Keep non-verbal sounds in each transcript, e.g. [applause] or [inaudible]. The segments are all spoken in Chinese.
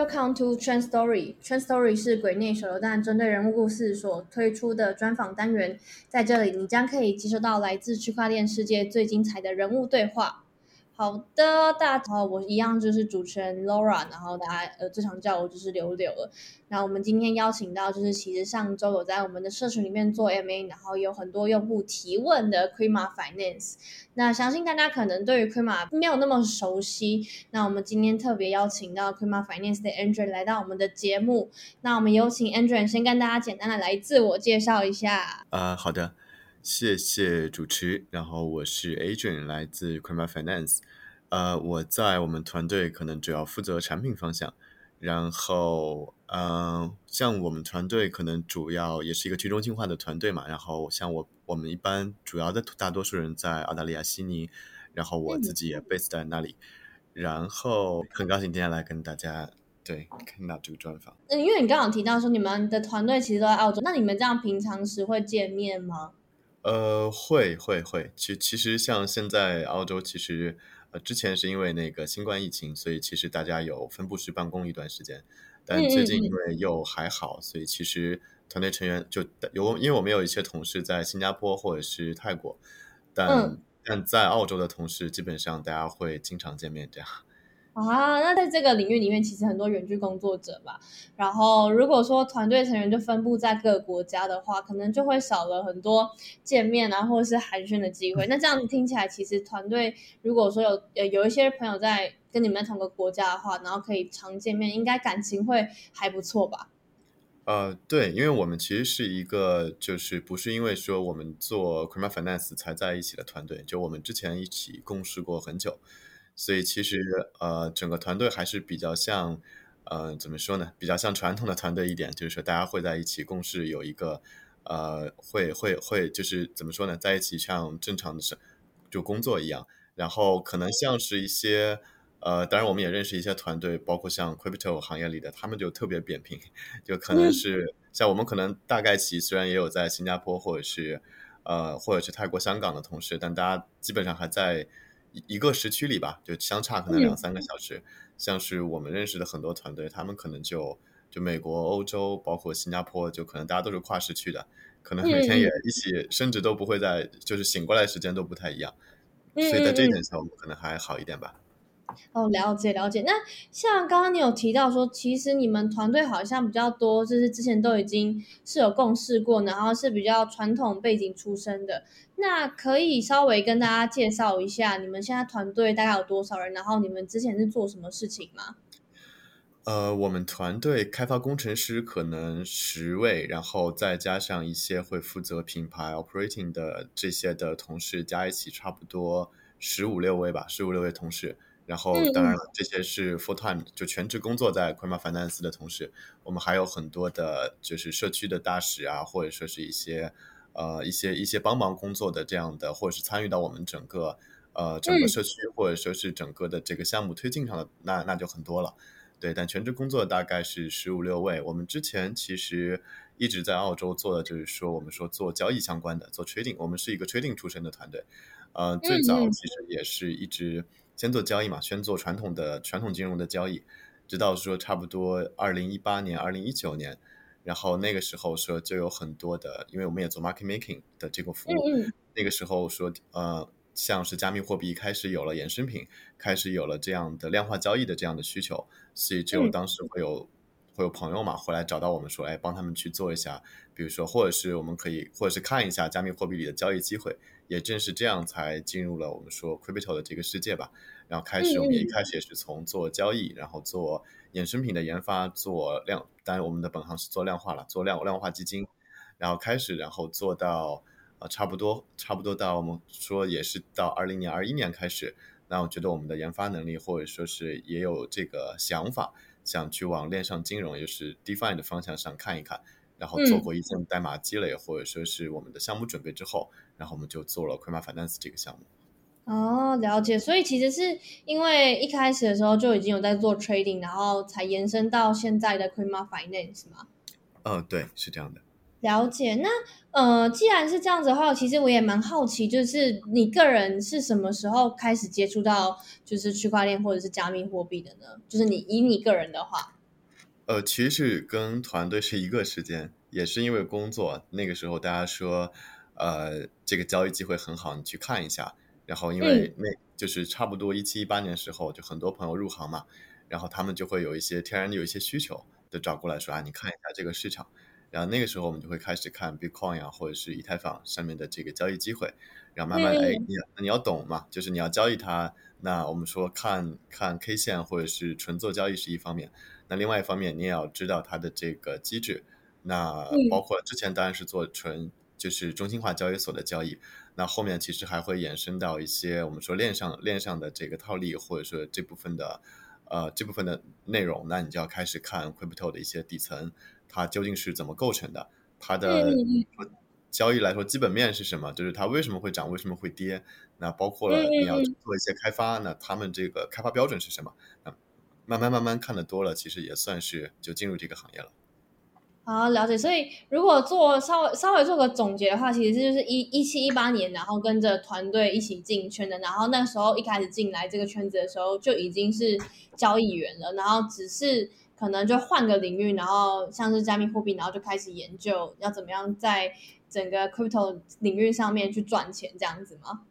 Welcome to Trend Story。Trend Story 是鬼内手榴弹针对人物故事所推出的专访单元，在这里你将可以接收到来自区块链世界最精彩的人物对话。好的，大家好，我一样就是主持人 Laura，然后大家呃最常叫我就是柳柳了。那我们今天邀请到就是其实上周有在我们的社群里面做 MA，然后有很多用户提问的 q u i m a Finance。那相信大家可能对于 q u i m a 没有那么熟悉，那我们今天特别邀请到 q u i m a Finance 的 Andrew 来到我们的节目。那我们有请 Andrew 先跟大家简单的来自我介绍一下。啊，好的。谢谢主持，然后我是 Adrian，来自 c r e m a Finance，呃，我在我们团队可能主要负责产品方向，然后，嗯，像我们团队可能主要也是一个去中心化的团队嘛，然后像我我们一般主要的大多数人在澳大利亚悉尼，然后我自己也 base 在那里，然后很高兴今天来跟大家对看到这个专访。嗯，因为你刚刚提到说你们的团队其实都在澳洲，那你们这样平常时会见面吗？呃，会会会，其其实像现在澳洲，其实呃之前是因为那个新冠疫情，所以其实大家有分布式办公一段时间，但最近因为又还好，所以其实团队成员就有，因为我们有一些同事在新加坡或者是泰国，但但在澳洲的同事基本上大家会经常见面这样。啊，那在这个领域里面，其实很多远距工作者吧。然后，如果说团队成员就分布在各个国家的话，可能就会少了很多见面啊，或者是寒暄的机会。那这样听起来，其实团队如果说有有有一些朋友在跟你们同个国家的话，然后可以常见面，应该感情会还不错吧？呃，对，因为我们其实是一个，就是不是因为说我们做 c r i m a Finance 才在一起的团队，就我们之前一起共事过很久。所以其实呃，整个团队还是比较像，呃，怎么说呢？比较像传统的团队一点，就是说大家会在一起共事，有一个呃，会会会，就是怎么说呢？在一起像正常的是就工作一样。然后可能像是一些呃，当然我们也认识一些团队，包括像 crypto 行业里的，他们就特别扁平，就可能是像我们可能大概其虽然也有在新加坡或者是呃或者是泰国、香港的同事，但大家基本上还在。一个时区里吧，就相差可能两三个小时。像是我们认识的很多团队，他们可能就就美国、欧洲，包括新加坡，就可能大家都是跨时区的，可能每天也一起，甚至都不会在，就是醒过来时间都不太一样。所以在这一点上，我们可能还好一点吧。哦，了解了解。那像刚刚你有提到说，其实你们团队好像比较多，就是之前都已经是有共事过，然后是比较传统背景出身的。那可以稍微跟大家介绍一下，你们现在团队大概有多少人？然后你们之前是做什么事情吗？呃，我们团队开发工程师可能十位，然后再加上一些会负责品牌 operating 的这些的同事，加一起差不多十五六位吧，十五六位同事。然后，当然了，这些是 full time 就全职工作在 q u i m a Finance 的同事。我们还有很多的，就是社区的大使啊，或者说是一些呃一些一些帮忙工作的这样的，或者是参与到我们整个呃整个社区或者说是整个的这个项目推进上的，那那就很多了。对，但全职工作大概是十五六位。我们之前其实一直在澳洲做的，就是说我们说做交易相关的，做 trading。我们是一个 trading 出身的团队，呃，最早其实也是一直。先做交易嘛，先做传统的传统金融的交易，直到说差不多二零一八年、二零一九年，然后那个时候说就有很多的，因为我们也做 market making 的这个服务，那个时候说呃，像是加密货币开始有了衍生品，开始有了这样的量化交易的这样的需求，所以只有当时会有会有朋友嘛，回来找到我们说，哎，帮他们去做一下，比如说或者是我们可以或者是看一下加密货币里的交易机会。也正是这样，才进入了我们说 crypto 的这个世界吧。然后开始，我们一开始也是从做交易，然后做衍生品的研发，做量。当然，我们的本行是做量化了，做量量化基金。然后开始，然后做到呃，差不多，差不多到我们说也是到二零年、二一年开始。那我觉得我们的研发能力，或者说是也有这个想法，想去往链上金融，就是 DeFi 的方向上看一看。然后做过一些代码积累，或者说是我们的项目准备之后，然后我们就做了 q u i m a Finance 这个项目。哦，了解。所以其实是因为一开始的时候就已经有在做 trading，然后才延伸到现在的 q u i m a Finance 吗？嗯，对，是这样的。了解。那呃，既然是这样子的话，其实我也蛮好奇，就是你个人是什么时候开始接触到就是区块链或者是加密货币的呢？就是你以你个人的话。呃，其实是跟团队是一个时间，也是因为工作，那个时候大家说，呃，这个交易机会很好，你去看一下。然后因为那就是差不多一七一八年时候，就很多朋友入行嘛，然后他们就会有一些天然的有一些需求，就找过来说啊，你看一下这个市场。然后那个时候我们就会开始看 Bitcoin 啊，或者是以太坊上面的这个交易机会，然后慢慢哎，你你要懂嘛，就是你要交易它，那我们说看看 K 线或者是纯做交易是一方面，那另外一方面你也要知道它的这个机制，那包括之前当然是做纯就是中心化交易所的交易，那后面其实还会衍生到一些我们说链上链上的这个套利，或者说这部分的呃这部分的内容，那你就要开始看 Crypto 的一些底层。它究竟是怎么构成的？它的交易来说，基本面是什么？就是它为什么会涨，为什么会跌？那包括了你要做一些开发，那他们这个开发标准是什么？那慢慢慢慢看的多了，其实也算是就进入这个行业了。好，了解。所以如果做稍微稍微做个总结的话，其实这就是一一七一八年，然后跟着团队一起进圈的。然后那时候一开始进来这个圈子的时候，就已经是交易员了，然后只是。可能就换个领域，然后像是加密货币，然后就开始研究要怎么样在整个 crypto 领域上面去赚钱，这样子吗？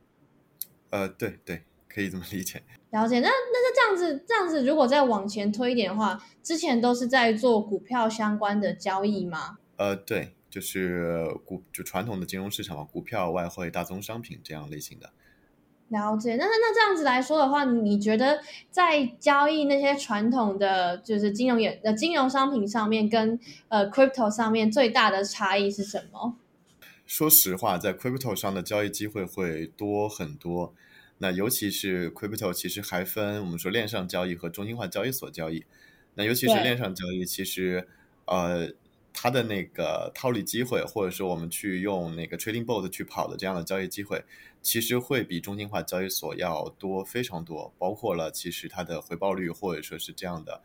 呃，对对，可以这么理解。了解。那那样子，这样子如果再往前推一点的话，之前都是在做股票相关的交易吗？呃，对，就是股就传统的金融市场嘛，股票、外汇、大宗商品这样类型的。了解，那那那这样子来说的话，你觉得在交易那些传统的就是金融业的金融商品上面，跟呃 crypto 上面最大的差异是什么？说实话，在 crypto 上的交易机会会多很多。那尤其是 crypto，其实还分我们说链上交易和中心化交易所交易。那尤其是链上交易，其实呃。它的那个套利机会，或者说我们去用那个 trading bot 去跑的这样的交易机会，其实会比中心化交易所要多非常多。包括了其实它的回报率，或者说是这样的，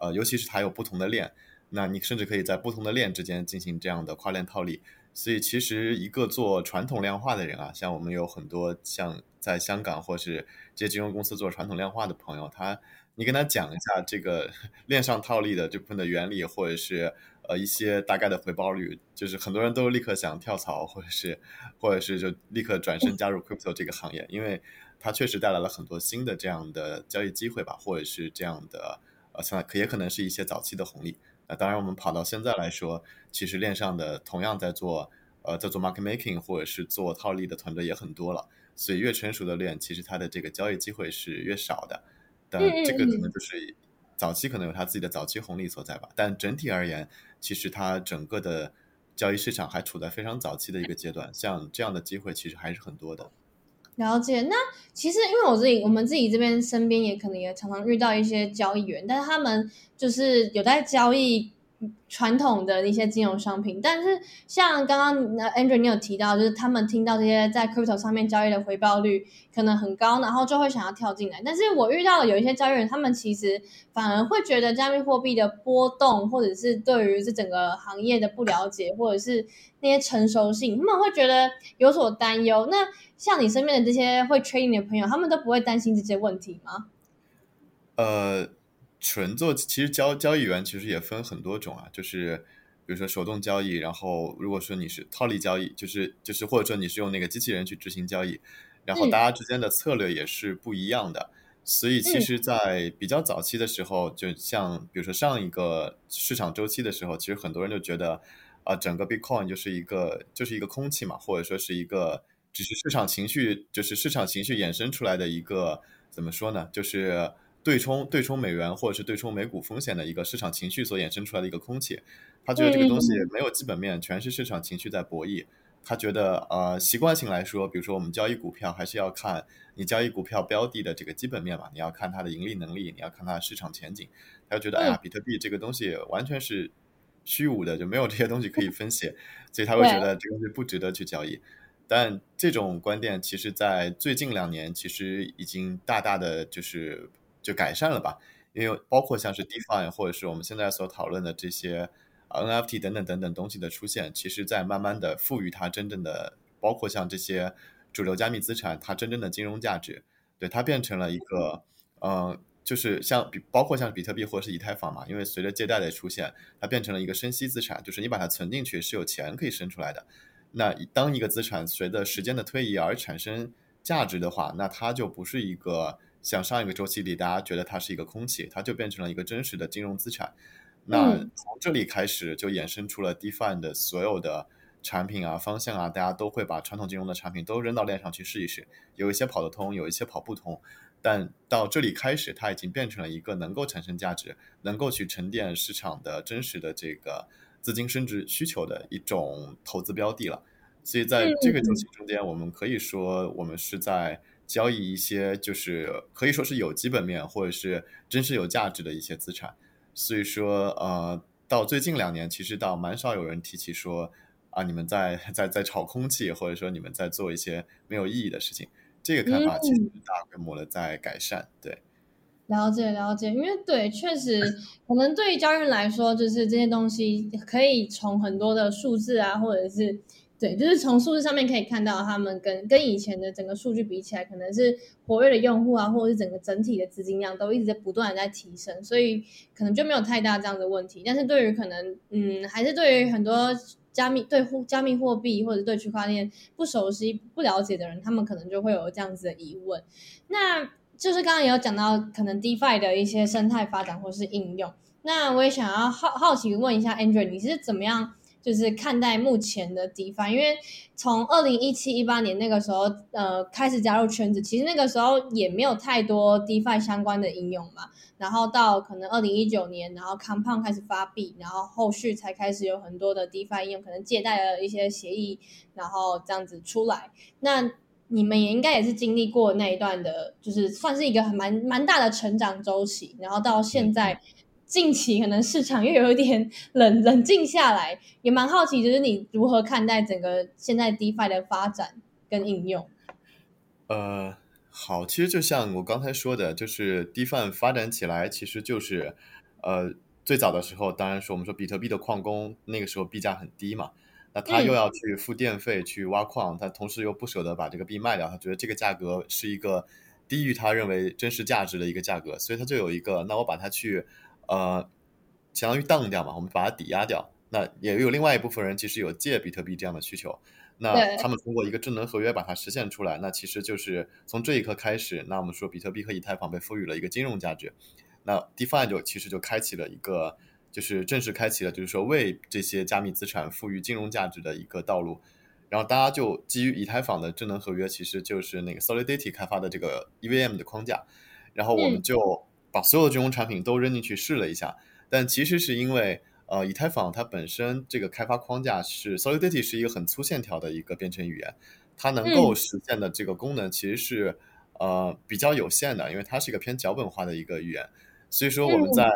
呃，尤其是它有不同的链，那你甚至可以在不同的链之间进行这样的跨链套利。所以其实一个做传统量化的人啊，像我们有很多像在香港或是这些金融公司做传统量化的朋友，他你跟他讲一下这个 [laughs] 链上套利的这部分的原理，或者是。呃，一些大概的回报率，就是很多人都立刻想跳槽，或者是，或者是就立刻转身加入 crypto 这个行业，因为它确实带来了很多新的这样的交易机会吧，或者是这样的，呃，像可也可能是一些早期的红利。那当然，我们跑到现在来说，其实链上的同样在做，呃，在做 market making 或者是做套利的团队也很多了，所以越成熟的链，其实它的这个交易机会是越少的。但这个可能就是早期可能有它自己的早期红利所在吧，但整体而言。其实它整个的交易市场还处在非常早期的一个阶段，像这样的机会其实还是很多的。了解，那其实因为我自己，我们自己这边身边也可能也常常遇到一些交易员，但是他们就是有在交易。传统的一些金融商品，但是像刚刚 Andrew 你有提到，就是他们听到这些在 Crypto 上面交易的回报率可能很高，然后就会想要跳进来。但是我遇到的有一些交易员，他们其实反而会觉得加密货币的波动，或者是对于这整个行业的不了解，或者是那些成熟性，他们会觉得有所担忧。那像你身边的这些会 trading 的朋友，他们都不会担心这些问题吗？呃。纯做其实交交易员其实也分很多种啊，就是比如说手动交易，然后如果说你是套利交易，就是就是或者说你是用那个机器人去执行交易，然后大家之间的策略也是不一样的。所以其实，在比较早期的时候，就像比如说上一个市场周期的时候，其实很多人就觉得啊，整个 Bitcoin 就是一个就是一个空气嘛，或者说是一个只是市场情绪，就是市场情绪衍生出来的一个怎么说呢，就是。对冲对冲美元或者是对冲美股风险的一个市场情绪所衍生出来的一个空气，他觉得这个东西没有基本面，全是市场情绪在博弈。他觉得呃习惯性来说，比如说我们交易股票还是要看你交易股票标的的这个基本面嘛，你要看它的盈利能力，你要看它的市场前景。他就觉得哎呀，比特币这个东西完全是虚无的，就没有这些东西可以分析，所以他会觉得这个东西不值得去交易。但这种观点其实，在最近两年其实已经大大的就是。就改善了吧，因为包括像是 DeFi 或者是我们现在所讨论的这些 NFT 等等等等东西的出现，其实在慢慢的赋予它真正的，包括像这些主流加密资产它真正的金融价值，对它变成了一个，嗯，就是像比包括像比特币或者是以太坊嘛，因为随着借贷的出现，它变成了一个生息资产，就是你把它存进去是有钱可以生出来的。那当一个资产随着时间的推移而产生价值的话，那它就不是一个像上一个周期里大家觉得它是一个空气，它就变成了一个真实的金融资产。那从这里开始就衍生出了 DeFi 的所有的产品啊、方向啊，大家都会把传统金融的产品都扔到链上去试一试，有一些跑得通，有一些跑不通。但到这里开始，它已经变成了一个能够产生价值、能够去沉淀市场的真实的这个资金升值需求的一种投资标的了。所以在这个周期中间，我们可以说我们是在交易一些就是可以说是有基本面或者是真实有价值的一些资产。所以说，呃，到最近两年，其实倒蛮少有人提起说啊，你们在在在炒空气，或者说你们在做一些没有意义的事情。这个看法其实大规模的在改善，对，了解了解，因为对，确实可能对于交易人来说，就是这些东西可以从很多的数字啊，或者是对，就是从数字上面可以看到，他们跟跟以前的整个数据比起来，可能是活跃的用户啊，或者是整个整体的资金量都一直在不断的在提升，所以可能就没有太大这样的问题。但是对于可能，嗯，还是对于很多。加密对加密货币或者对区块链不熟悉、不了解的人，他们可能就会有这样子的疑问。那就是刚刚也有讲到，可能 DeFi 的一些生态发展或是应用。那我也想要好好奇问一下 Andrew，你是怎么样？就是看待目前的 DeFi，因为从二零一七一八年那个时候，呃，开始加入圈子，其实那个时候也没有太多 DeFi 相关的应用嘛。然后到可能二零一九年，然后 Compound 开始发币，然后后续才开始有很多的 DeFi 应用，可能借贷的一些协议，然后这样子出来。那你们也应该也是经历过那一段的，就是算是一个很蛮蛮大的成长周期，然后到现在。近期可能市场又有一点冷冷静下来，也蛮好奇，就是你如何看待整个现在 DeFi 的发展跟应用？呃，好，其实就像我刚才说的，就是 DeFi 发展起来，其实就是呃最早的时候，当然说我们说比特币的矿工那个时候币价很低嘛，那他又要去付电费去挖矿，他同时又不舍得把这个币卖掉，他觉得这个价格是一个低于他认为真实价值的一个价格，所以他就有一个，那我把它去。呃，相当于当掉嘛，我们把它抵押掉。那也有另外一部分人其实有借比特币这样的需求，那他们通过一个智能合约把它实现出来。那其实就是从这一刻开始，那我们说比特币和以太坊被赋予了一个金融价值。那 DeFi 就其实就开启了一个，就是正式开启了，就是说为这些加密资产赋予金融价值的一个道路。然后大家就基于以太坊的智能合约，其实就是那个 Solidity 开发的这个 EVM 的框架，然后我们就。把所有的军工产品都扔进去试了一下，但其实是因为，呃，以太坊它本身这个开发框架是 Solidity 是一个很粗线条的一个编程语言，它能够实现的这个功能其实是呃比较有限的，因为它是一个偏脚本化的一个语言，所以说我们在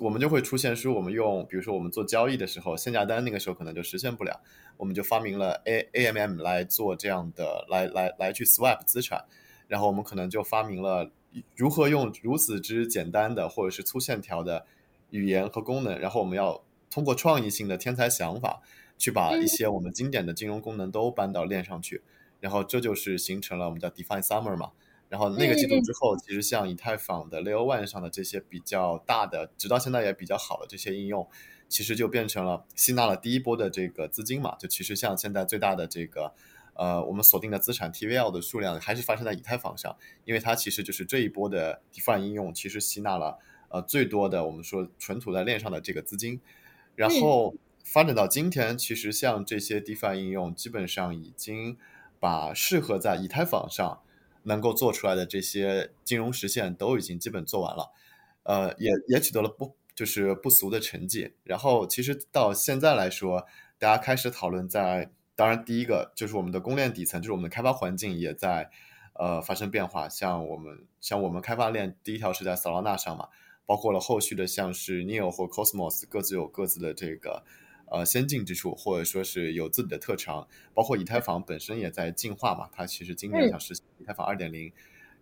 我们就会出现说我们用，比如说我们做交易的时候，限价单那个时候可能就实现不了，我们就发明了 A AMM 来做这样的，来来来去 swap 资产，然后我们可能就发明了。如何用如此之简单的或者是粗线条的语言和功能，然后我们要通过创意性的天才想法，去把一些我们经典的金融功能都搬到链上去，然后这就是形成了我们叫 Define Summer 嘛。然后那个季度之后，其实像以太坊的 Layer One 上的这些比较大的，直到现在也比较好的这些应用，其实就变成了吸纳了第一波的这个资金嘛。就其实像现在最大的这个。呃，我们锁定的资产 TVL 的数量还是发生在以太坊上，因为它其实就是这一波的 DeFi 应用，其实吸纳了呃最多的我们说纯土在链上的这个资金，然后发展到今天，其实像这些 DeFi 应用，基本上已经把适合在以太坊上能够做出来的这些金融实现都已经基本做完了，呃，也也取得了不就是不俗的成绩。然后其实到现在来说，大家开始讨论在。当然，第一个就是我们的公链底层，就是我们的开发环境也在呃发生变化。像我们像我们开发链第一条是在 Solana 上嘛，包括了后续的像是 Neo 或 Cosmos 各自有各自的这个呃先进之处，或者说是有自己的特长。包括以太坊本身也在进化嘛，它其实今年想实现以太坊二点零，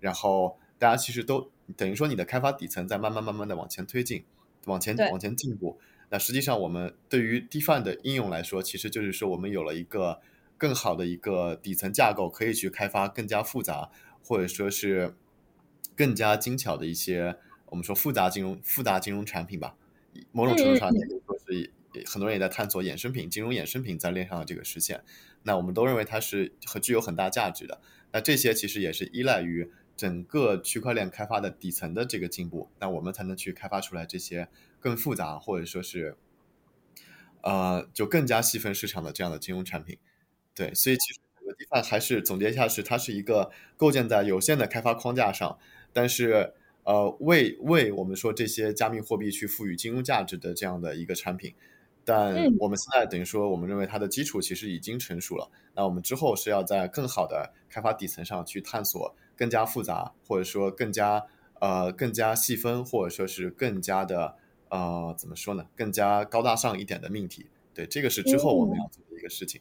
然后大家其实都等于说你的开发底层在慢慢慢慢的往前推进，往前往前进步。那实际上，我们对于 DeFi 的应用来说，其实就是说，我们有了一个更好的一个底层架构，可以去开发更加复杂，或者说是更加精巧的一些我们说复杂金融复杂金融产品吧。某种程度上，也可以说是很多人也在探索衍生品、金融衍生品在链上的这个实现。那我们都认为它是很具有很大价值的。那这些其实也是依赖于整个区块链开发的底层的这个进步，那我们才能去开发出来这些更复杂或者说是呃就更加细分市场的这样的金融产品。对，所以其实整个 DeFi 还是总结一下，是它是一个构建在有限的开发框架上，但是。呃，为为我们说这些加密货币去赋予金融价值的这样的一个产品，但我们现在等于说，我们认为它的基础其实已经成熟了。那我们之后是要在更好的开发底层上去探索更加复杂，或者说更加呃更加细分，或者说是更加的呃怎么说呢？更加高大上一点的命题。对，这个是之后我们要做的一个事情。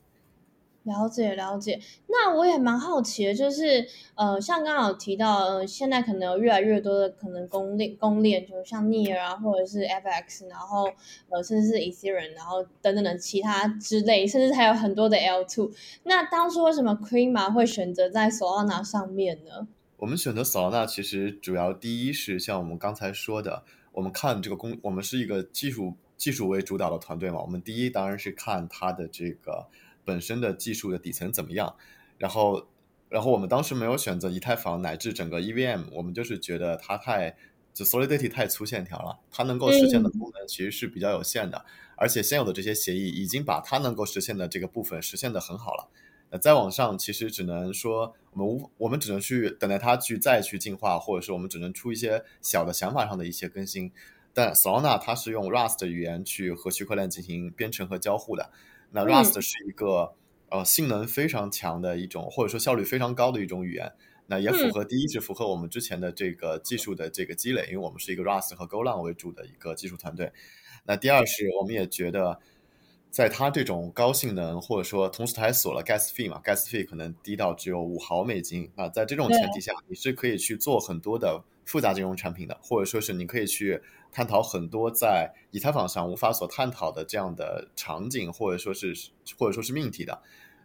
了解了解，那我也蛮好奇的，就是呃，像刚刚有提到，呃，现在可能有越来越多的可能公链公链，就像 Near 啊，或者是 FX，然后呃，甚至是 Ethereum，然后等等的其他之类，甚至还有很多的 L2。那当初为什么 crema 会选择在 Solana 上面呢？我们选择 Solana 其实主要第一是像我们刚才说的，我们看这个公，我们是一个技术技术为主导的团队嘛，我们第一当然是看它的这个。本身的技术的底层怎么样？然后，然后我们当时没有选择以太坊乃至整个 EVM，我们就是觉得它太就 Solidity 太粗线条了，它能够实现的功能其实是比较有限的，而且现有的这些协议已经把它能够实现的这个部分实现的很好了。那再往上，其实只能说我们无我们只能去等待它去再去进化，或者是我们只能出一些小的想法上的一些更新。但 Solana 它是用 Rust 语言去和区块链进行编程和交互的。那 Rust 是一个呃性能非常强的一种，或者说效率非常高的一种语言。那也符合第一是符合我们之前的这个技术的这个积累，因为我们是一个 Rust 和 Golang 为主的一个技术团队。那第二是我们也觉得，在它这种高性能，或者说同时它还锁了 Gas Fee 嘛，Gas Fee 可能低到只有五毫美金。啊在这种前提下，你是可以去做很多的复杂金融产品的，或者说是你可以去。探讨很多在以太坊上无法所探讨的这样的场景，或者说是或者说是命题的。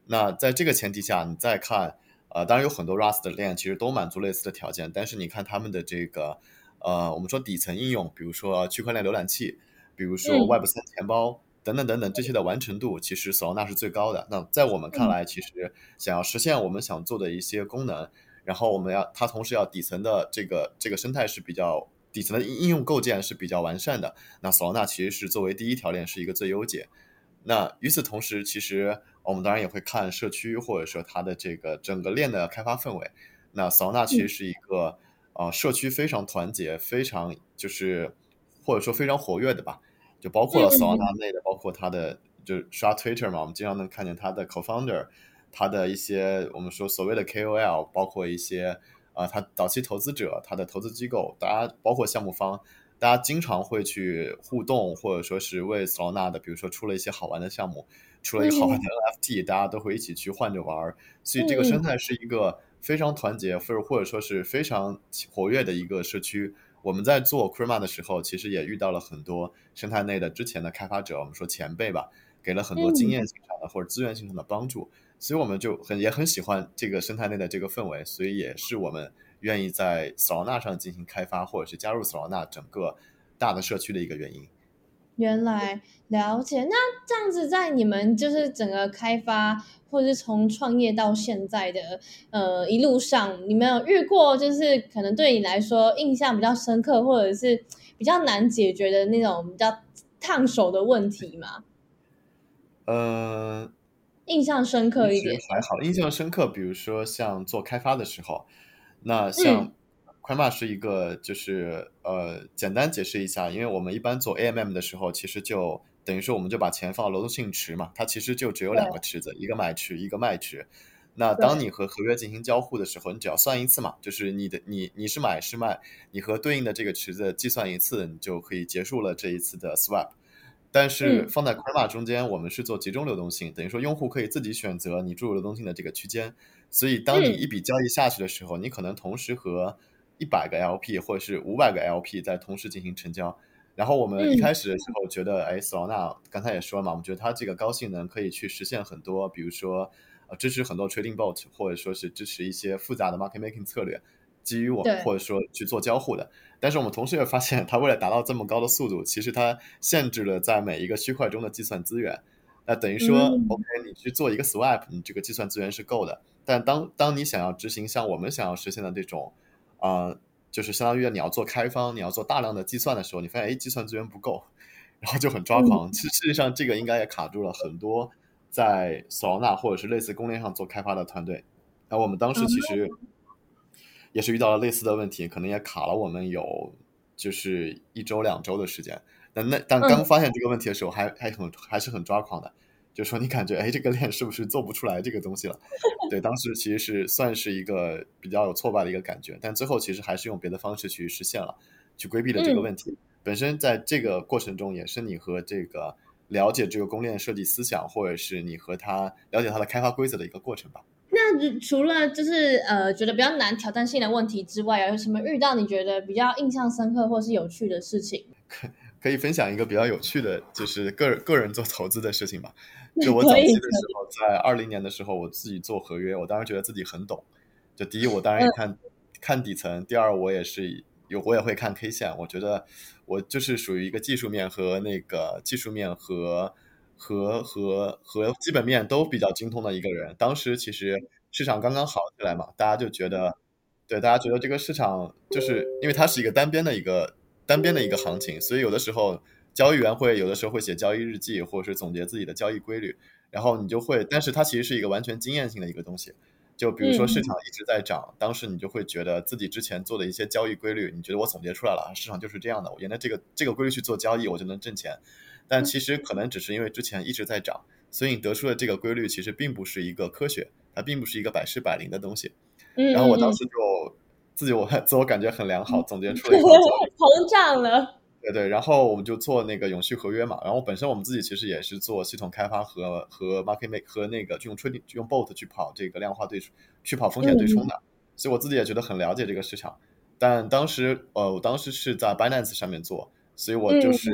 那在这个前提下，你再看，呃，当然有很多 Rust 的链其实都满足类似的条件，但是你看他们的这个，呃，我们说底层应用，比如说区块链浏览器，比如说 Web 三钱包等等等等这些的完成度，其实 Solana 是最高的。那在我们看来，其实想要实现我们想做的一些功能，然后我们要它同时要底层的这个这个生态是比较。底层的应用构建是比较完善的，那 Solana 其实是作为第一条链是一个最优解。那与此同时，其实我们当然也会看社区或者说它的这个整个链的开发氛围。那 Solana 其实是一个呃社区非常团结、非常就是或者说非常活跃的吧，就包括了 Solana 内的，包括它的就刷 Twitter 嘛，我们经常能看见它的 Co-founder，它的一些我们说所谓的 KOL，包括一些。啊，他早期投资者，他的投资机构，大家包括项目方，大家经常会去互动，或者说是为 Solana 的，比如说出了一些好玩的项目，出了一个好玩的 NFT，大家都会一起去换着玩。所以这个生态是一个非常团结，或者或者说是非常活跃的一个社区。我们在做 Crema 的时候，其实也遇到了很多生态内的之前的开发者，我们说前辈吧，给了很多经验性上的或者资源性上的帮助。所以我们就很也很喜欢这个生态内的这个氛围，所以也是我们愿意在 Solana 上进行开发，或者是加入 Solana 整个大的社区的一个原因。原来了解，那这样子在你们就是整个开发，或者是从创业到现在的呃一路上，你们有遇过就是可能对你来说印象比较深刻，或者是比较难解决的那种比较烫手的问题吗？呃。印象深刻一点还好，印象深刻，比如说像做开发的时候，那像 q u a m a 是一个，就是呃，简单解释一下，因为我们一般做 AMM 的时候，其实就等于说我们就把钱放流动性池嘛，它其实就只有两个池子，一个买池，一个卖池。那当你和合约进行交互的时候，你只要算一次嘛，就是你的你你是买是卖，你和对应的这个池子计算一次，你就可以结束了这一次的 swap。但是放在 Crema 中间，我们是做集中流动性，等于说用户可以自己选择你注入流动性的这个区间。所以当你一笔交易下去的时候，你可能同时和一百个 LP 或者是五百个 LP 在同时进行成交。然后我们一开始的时候觉得，哎，Solana 刚才也说了嘛，我们觉得它这个高性能可以去实现很多，比如说呃支持很多 trading bot，或者说是支持一些复杂的 market making 策略。基于我们或者说去做交互的。但是我们同时也发现，它为了达到这么高的速度，其实它限制了在每一个区块中的计算资源。那等于说，OK，你去做一个 swap，你这个计算资源是够的。但当当你想要执行像我们想要实现的这种，啊，就是相当于你要做开方，你要做大量的计算的时候，你发现哎，计算资源不够，然后就很抓狂。其实事实上，这个应该也卡住了很多在 Solana 或者是类似公链上做开发的团队。那我们当时其实。也是遇到了类似的问题，可能也卡了我们有就是一周两周的时间。那那但刚发现这个问题的时候，还还很还是很抓狂的，就说你感觉哎，这个链是不是做不出来这个东西了？对，当时其实是算是一个比较有挫败的一个感觉，但最后其实还是用别的方式去实现了，去规避了这个问题。本身在这个过程中，也是你和这个了解这个公链设计思想，或者是你和他了解他的开发规则的一个过程吧。那除了就是呃觉得比较难挑战性的问题之外，有什么遇到你觉得比较印象深刻或是有趣的事情？[laughs] 可可以分享一个比较有趣的，就是个人个人做投资的事情吧。就我 [laughs] 早期的时候，在二零年的时候，我自己做合约，我当时觉得自己很懂。就第一，我当然也看看底层；第二，我也是有我也会看 K 线。我觉得我就是属于一个技术面和那个技术面和。和和和基本面都比较精通的一个人，当时其实市场刚刚好起来嘛，大家就觉得，对大家觉得这个市场就是因为它是一个单边的一个单边的一个行情，所以有的时候交易员会有的时候会写交易日记，或者是总结自己的交易规律，然后你就会，但是它其实是一个完全经验性的一个东西，就比如说市场一直在涨，当时你就会觉得自己之前做的一些交易规律，你觉得我总结出来了，市场就是这样的，我沿着这个这个规律去做交易，我就能挣钱。但其实可能只是因为之前一直在涨，所以你得出的这个规律其实并不是一个科学，它并不是一个百试百灵的东西。然后我当时就自己我自我感觉很良好，总结出了一个 [laughs] 膨胀了。对对，然后我们就做那个永续合约嘛。然后本身我们自己其实也是做系统开发和和 market make 和那个用 trading 用 bot 去跑这个量化对去跑风险对冲的，所以我自己也觉得很了解这个市场。但当时呃，我当时是在 Binance 上面做。所以我就是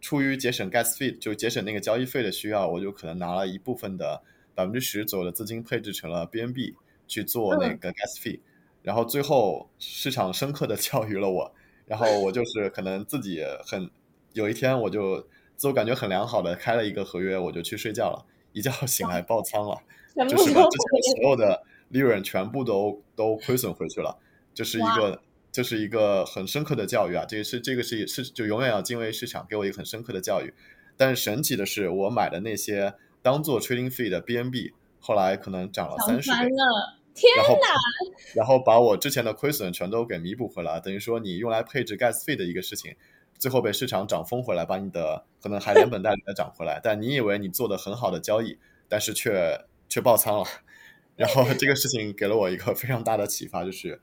出于节省 gas fee，就节省那个交易费的需要，我就可能拿了一部分的百分之十左右的资金配置成了 BNB 去做那个 gas fee，然后最后市场深刻的 [laughs] 教育了我，然后我就是可能自己很有一天我就自我感觉很良好的开了一个合约，我就去睡觉了，一觉醒来爆仓了，[laughs] 就是把之前所有的利润全部都都亏损回去了，就是一个。这是一个很深刻的教育啊！这个是这个是是就永远要敬畏市场，给我一个很深刻的教育。但是神奇的是，我买的那些当做 trading fee 的 BNB，后来可能涨了三十倍，天哪！然后把我之前的亏损全都给弥补回来，等于说你用来配置 gas 费的一个事情，最后被市场涨疯回来，把你的可能还连本带利的涨回来。但你以为你做的很好的交易，但是却却爆仓了。然后这个事情给了我一个非常大的启发，就是。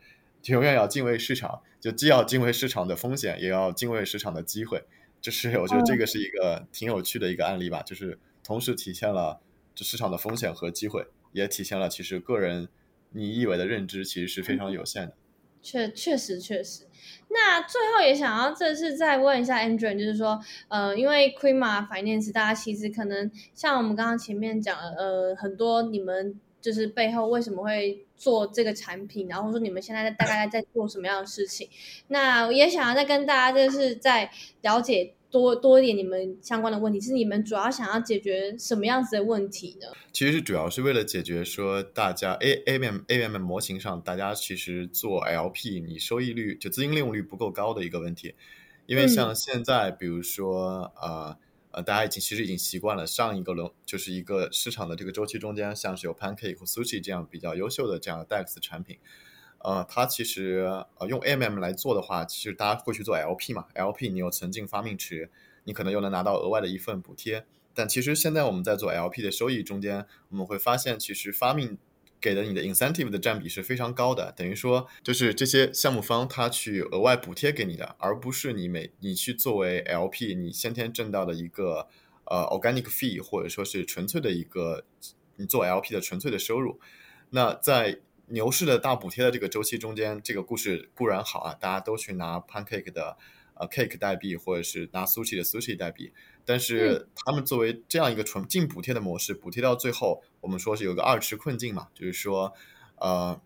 永远要敬畏市场，就既要敬畏市场的风险，也要敬畏市场的机会。就是我觉得这个是一个挺有趣的一个案例吧，就是同时体现了这市场的风险和机会，也体现了其实个人你以为的认知其实是非常有限的。确确实确实。那最后也想要这次再问一下 Andrew，就是说，呃，因为 q u e m a Finance 大家其实可能像我们刚刚前面讲了，呃，很多你们。就是背后为什么会做这个产品，然后说你们现在大概在做什么样的事情？那也想要再跟大家就是在了解多多一点你们相关的问题，是你们主要想要解决什么样子的问题呢？其实主要是为了解决说大家 A A M A M 模型上大家其实做 L P 你收益率就资金利用率不够高的一个问题，因为像现在比如说呃。呃，大家已经其实已经习惯了上一个轮就是一个市场的这个周期中间，像是有 Pancake 和 Sushi 这样比较优秀的这样的 DEX 产品，呃，它其实呃用 MM 来做的话，其实大家会去做 LP 嘛，LP 你有存进发命池，你可能又能拿到额外的一份补贴，但其实现在我们在做 LP 的收益中间，我们会发现其实发命。给的你的 incentive 的占比是非常高的，等于说就是这些项目方他去额外补贴给你的，而不是你每你去作为 LP 你先天挣到的一个呃 organic fee 或者说是纯粹的一个你做 LP 的纯粹的收入。那在牛市的大补贴的这个周期中间，这个故事固然好啊，大家都去拿 Pancake 的呃 Cake 代币，或者是拿 Sushi 的 Sushi 代币。但是他们作为这样一个纯净补贴的模式，补贴到最后，我们说是有个二池困境嘛，就是说，呃，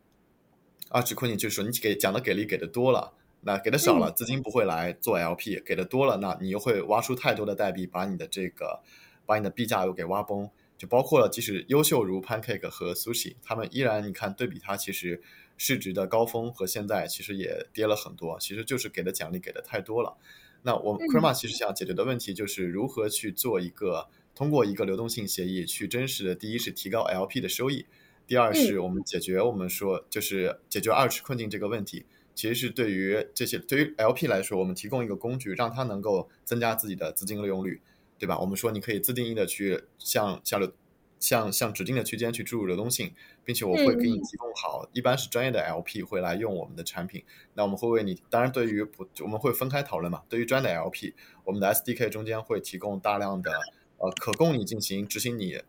二次困境就是说你给讲的给力给的多了，那给的少了，资金不会来做 LP；给的多了，那你又会挖出太多的代币，把你的这个把你的币价又给挖崩。就包括了，即使优秀如 Pancake 和 Sushi，他们依然你看对比它，其实市值的高峰和现在其实也跌了很多，其实就是给的奖励给的太多了。那我们 Krma 其实想解决的问题就是如何去做一个通过一个流动性协议去真实的，第一是提高 LP 的收益，第二是我们解决我们说就是解决二次困境这个问题，其实是对于这些对于 LP 来说，我们提供一个工具，让它能够增加自己的资金利用率。对吧？我们说你可以自定义的去向向流向向指定的区间去注入流动性，并且我会给你提供好，一般是专业的 LP 会来用我们的产品。那我们会为你，当然对于不我们会分开讨论嘛。对于专业的 LP，我们的 SDK 中间会提供大量的呃可供你进行执行你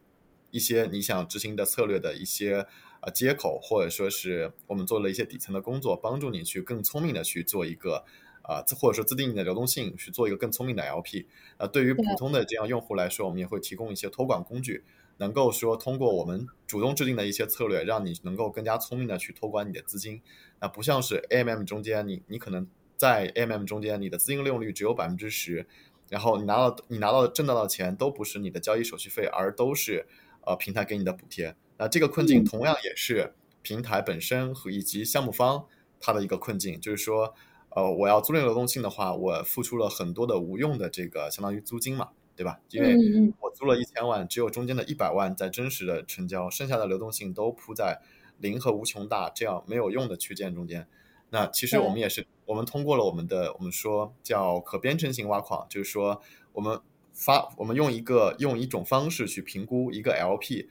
一些你想执行的策略的一些呃接口，或者说是我们做了一些底层的工作，帮助你去更聪明的去做一个。啊，或者说自定义的流动性去做一个更聪明的 LP。呃，对于普通的这样用户来说，我们也会提供一些托管工具，能够说通过我们主动制定的一些策略，让你能够更加聪明的去托管你的资金。那不像是 AMM 中间，你你可能在 AMM 中间，你的资金利用率只有百分之十，然后你拿到你拿到挣到的钱都不是你的交易手续费，而都是呃平台给你的补贴。那这个困境同样也是平台本身和以及项目方它的一个困境，就是说。呃，我要租赁流动性的话，我付出了很多的无用的这个相当于租金嘛，对吧？因为我租了一千万，只有中间的一百万在真实的成交，剩下的流动性都铺在零和无穷大这样没有用的区间中间。那其实我们也是，我们通过了我们的我们说叫可编程型挖矿，就是说我们发我们用一个用一种方式去评估一个 LP，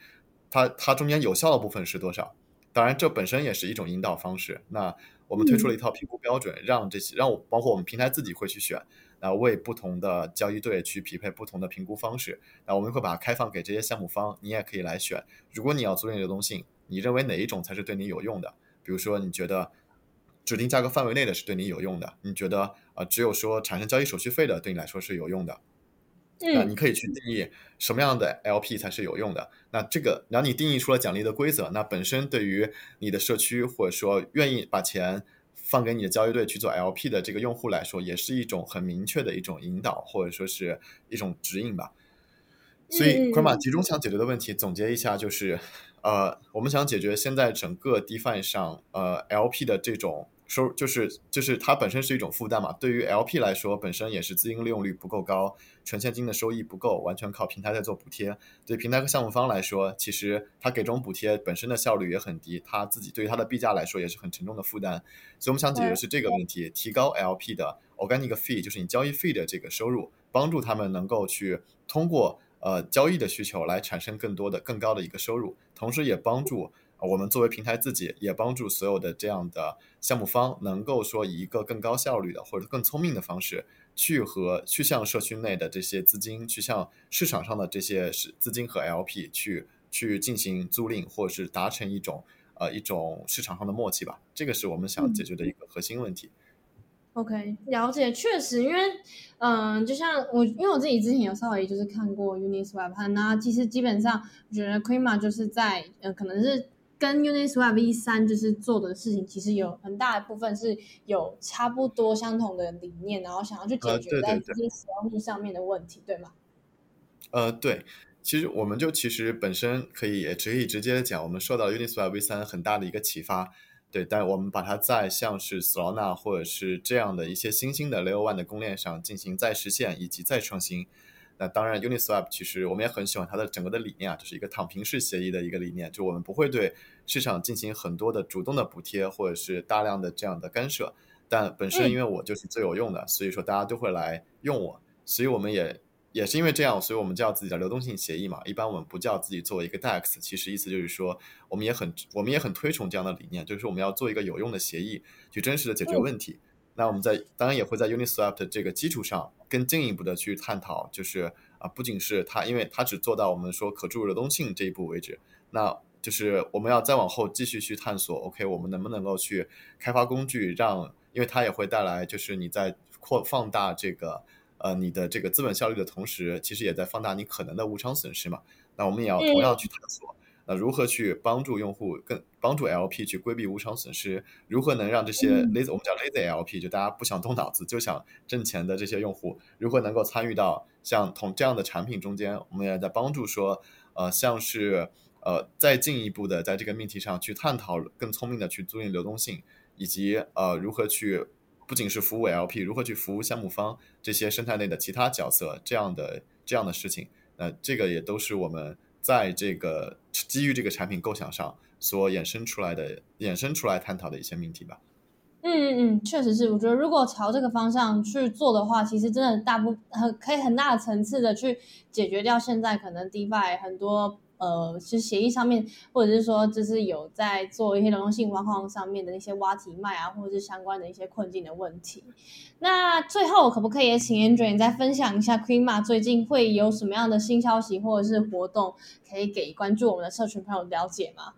它它中间有效的部分是多少？当然，这本身也是一种引导方式。那我们推出了一套评估标准，让这些让我包括我们平台自己会去选，然后为不同的交易队去匹配不同的评估方式。那我们会把它开放给这些项目方，你也可以来选。如果你要租赁流动性，你认为哪一种才是对你有用的？比如说，你觉得指定价格范围内的是对你有用的，你觉得啊，只有说产生交易手续费的对你来说是有用的。那你可以去定义什么样的 LP 才是有用的。那这个，然后你定义出了奖励的规则，那本身对于你的社区或者说愿意把钱放给你的交易队去做 LP 的这个用户来说，也是一种很明确的一种引导或者说是一种指引吧。所以 k r m a 集中想解决的问题，总结一下就是，呃，我们想解决现在整个 DeFi 上呃 LP 的这种。收就是就是它本身是一种负担嘛，对于 LP 来说，本身也是资金利用率不够高，纯现金的收益不够，完全靠平台在做补贴。对平台和项目方来说，其实它给这种补贴本身的效率也很低，它自己对于它的币价来说也是很沉重的负担。所以我们想解决的是这个问题，提高 LP 的 organic fee，就是你交易费的这个收入，帮助他们能够去通过呃交易的需求来产生更多的更高的一个收入，同时也帮助。我们作为平台自己也帮助所有的这样的项目方，能够说以一个更高效率的或者更聪明的方式，去和去向社区内的这些资金，去向市场上的这些是资金和 LP 去去进行租赁，或者是达成一种呃一种市场上的默契吧。这个是我们想解决的一个核心问题。OK，了解，确实，因为嗯，就像我，因为我自己之前有稍微就是看过 Uniswap，那其实基本上我觉得 Krima 就是在呃可能是。跟 Uniswap V 三就是做的事情，其实有很大的部分是有差不多相同的理念，然后想要去解决在这些使用率上面的问题，对吗？呃，对，其实我们就其实本身可以也可以直接讲，我们受到 Uniswap V 三很大的一个启发，对，但我们把它在像是 Solana 或者是这样的一些新兴的 Layer One 的公链上进行再实现以及再创新。那当然，Uniswap 其实我们也很喜欢它的整个的理念啊，就是一个躺平式协议的一个理念，就我们不会对市场进行很多的主动的补贴或者是大量的这样的干涉。但本身因为我就是最有用的，所以说大家都会来用我，所以我们也也是因为这样，所以我们叫自己叫流动性协议嘛。一般我们不叫自己作为一个 DEX，其实意思就是说我们也很我们也很推崇这样的理念，就是我们要做一个有用的协议，去真实的解决问题。那我们在当然也会在 Uniswap 的这个基础上，更进一步的去探讨，就是啊，不仅是它，因为它只做到我们说可注入流动性这一步为止，那就是我们要再往后继续去探索，OK，我们能不能够去开发工具，让，因为它也会带来，就是你在扩放大这个呃你的这个资本效率的同时，其实也在放大你可能的无偿损失嘛。那我们也要同样去探索。那如何去帮助用户更帮助 LP 去规避无偿损失？如何能让这些 lazy 我们叫 lazy LP，就大家不想动脑子就想挣钱的这些用户，如何能够参与到像同这样的产品中间？我们也在帮助说，呃，像是呃再进一步的在这个命题上去探讨更聪明的去租赁流动性，以及呃如何去不仅是服务 LP，如何去服务项目方这些生态内的其他角色这样的这样的事情。那这个也都是我们。在这个基于这个产品构想上所衍生出来的、衍生出来探讨的一些命题吧。嗯嗯嗯，确实是。我觉得如果朝这个方向去做的话，其实真的大部很可以很大的层次的去解决掉现在可能 DeFi 很多。呃，其实协议上面，或者是说，就是有在做一些流动性挖矿上面的那些挖题卖啊，或者是相关的一些困境的问题。那最后，可不可以也请 Andrew 再分享一下 Queenma 最近会有什么样的新消息或者是活动，可以给关注我们的社群朋友了解吗？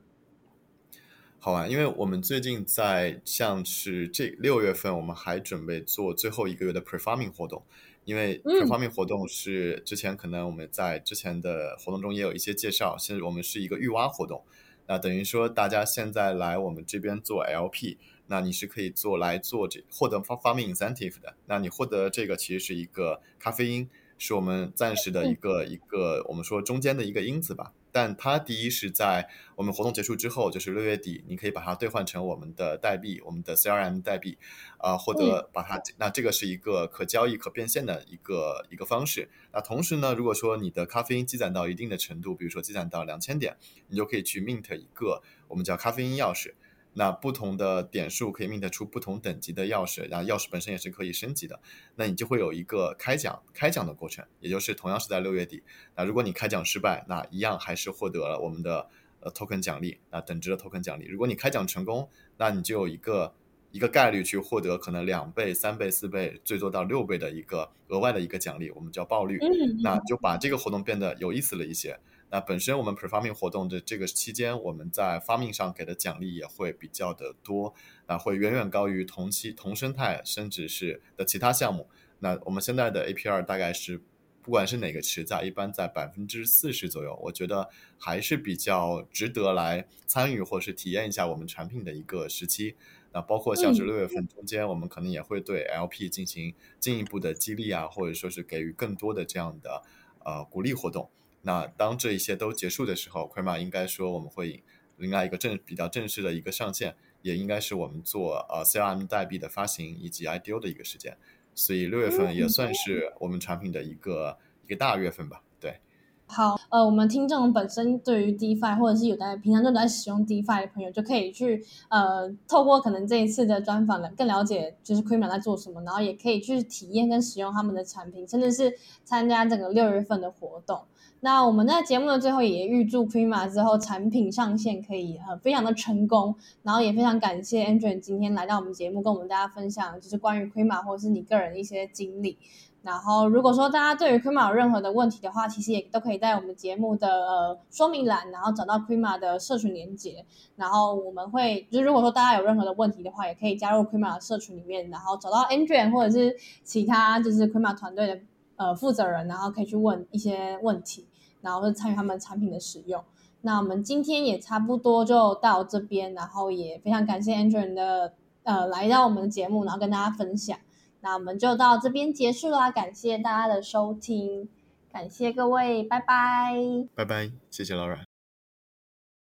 好啊，因为我们最近在像是这六月份，我们还准备做最后一个月的 Prefarming 活动。因为这方面活动是之前可能我们在之前的活动中也有一些介绍，现在我们是一个预挖活动，那等于说大家现在来我们这边做 LP，那你是可以做来做这获得方方面 incentive 的，那你获得这个其实是一个咖啡因，是我们暂时的一个一个我们说中间的一个因子吧。但它第一是在我们活动结束之后，就是六月底，你可以把它兑换成我们的代币，我们的 CRM 代币，啊，获得把它，那这个是一个可交易、可变现的一个一个方式。那同时呢，如果说你的咖啡因积攒到一定的程度，比如说积攒到两千点，你就可以去 mint 一个我们叫咖啡因钥匙。那不同的点数可以 mint 出不同等级的钥匙，然后钥匙本身也是可以升级的。那你就会有一个开奖开奖的过程，也就是同样是在六月底。那如果你开奖失败，那一样还是获得了我们的呃 token 奖励，那等值的 token 奖励。如果你开奖成功，那你就有一个一个概率去获得可能两倍、三倍、四倍，最多到六倍的一个额外的一个奖励，我们叫爆率。那就把这个活动变得有意思了一些。那本身我们 Prefarming 活动的这个期间，我们在发命上给的奖励也会比较的多，啊，会远远高于同期同生态甚至是的其他项目。那我们现在的 APR 大概是，不管是哪个池在，一般在百分之四十左右，我觉得还是比较值得来参与或是体验一下我们产品的一个时期。那包括像是六月份中间，我们可能也会对 LP 进行进一步的激励啊，或者说是给予更多的这样的呃鼓励活动。那当这一些都结束的时候，Quema 应该说我们会迎来一个正比较正式的一个上线，也应该是我们做呃 CRM 代币的发行以及 IDO 的一个时间，所以六月份也算是我们产品的一个一个大月份吧。对，好，呃，我们听众本身对于 DeFi 或者是有在平常就在使用 DeFi 的朋友，就可以去呃透过可能这一次的专访呢，更了解就是 Quema 在做什么，然后也可以去体验跟使用他们的产品，甚至是参加整个六月份的活动。那我们在节目的最后也预祝 Prima 之后产品上线可以呃非常的成功，然后也非常感谢 Andrew 今天来到我们节目跟我们大家分享就是关于 Prima 或者是你个人一些经历。然后如果说大家对于 Prima 有任何的问题的话，其实也都可以在我们节目的呃说明栏，然后找到 Prima 的社群连接。然后我们会就是如果说大家有任何的问题的话，也可以加入 Prima 的社群里面，然后找到 Andrew 或者是其他就是 Prima 团队的呃负责人，然后可以去问一些问题。然后是参与他们产品的使用。那我们今天也差不多就到这边，然后也非常感谢 Andrew 的呃来到我们的节目，然后跟大家分享。那我们就到这边结束啦，感谢大家的收听，感谢各位，拜拜，拜拜，谢谢老冉。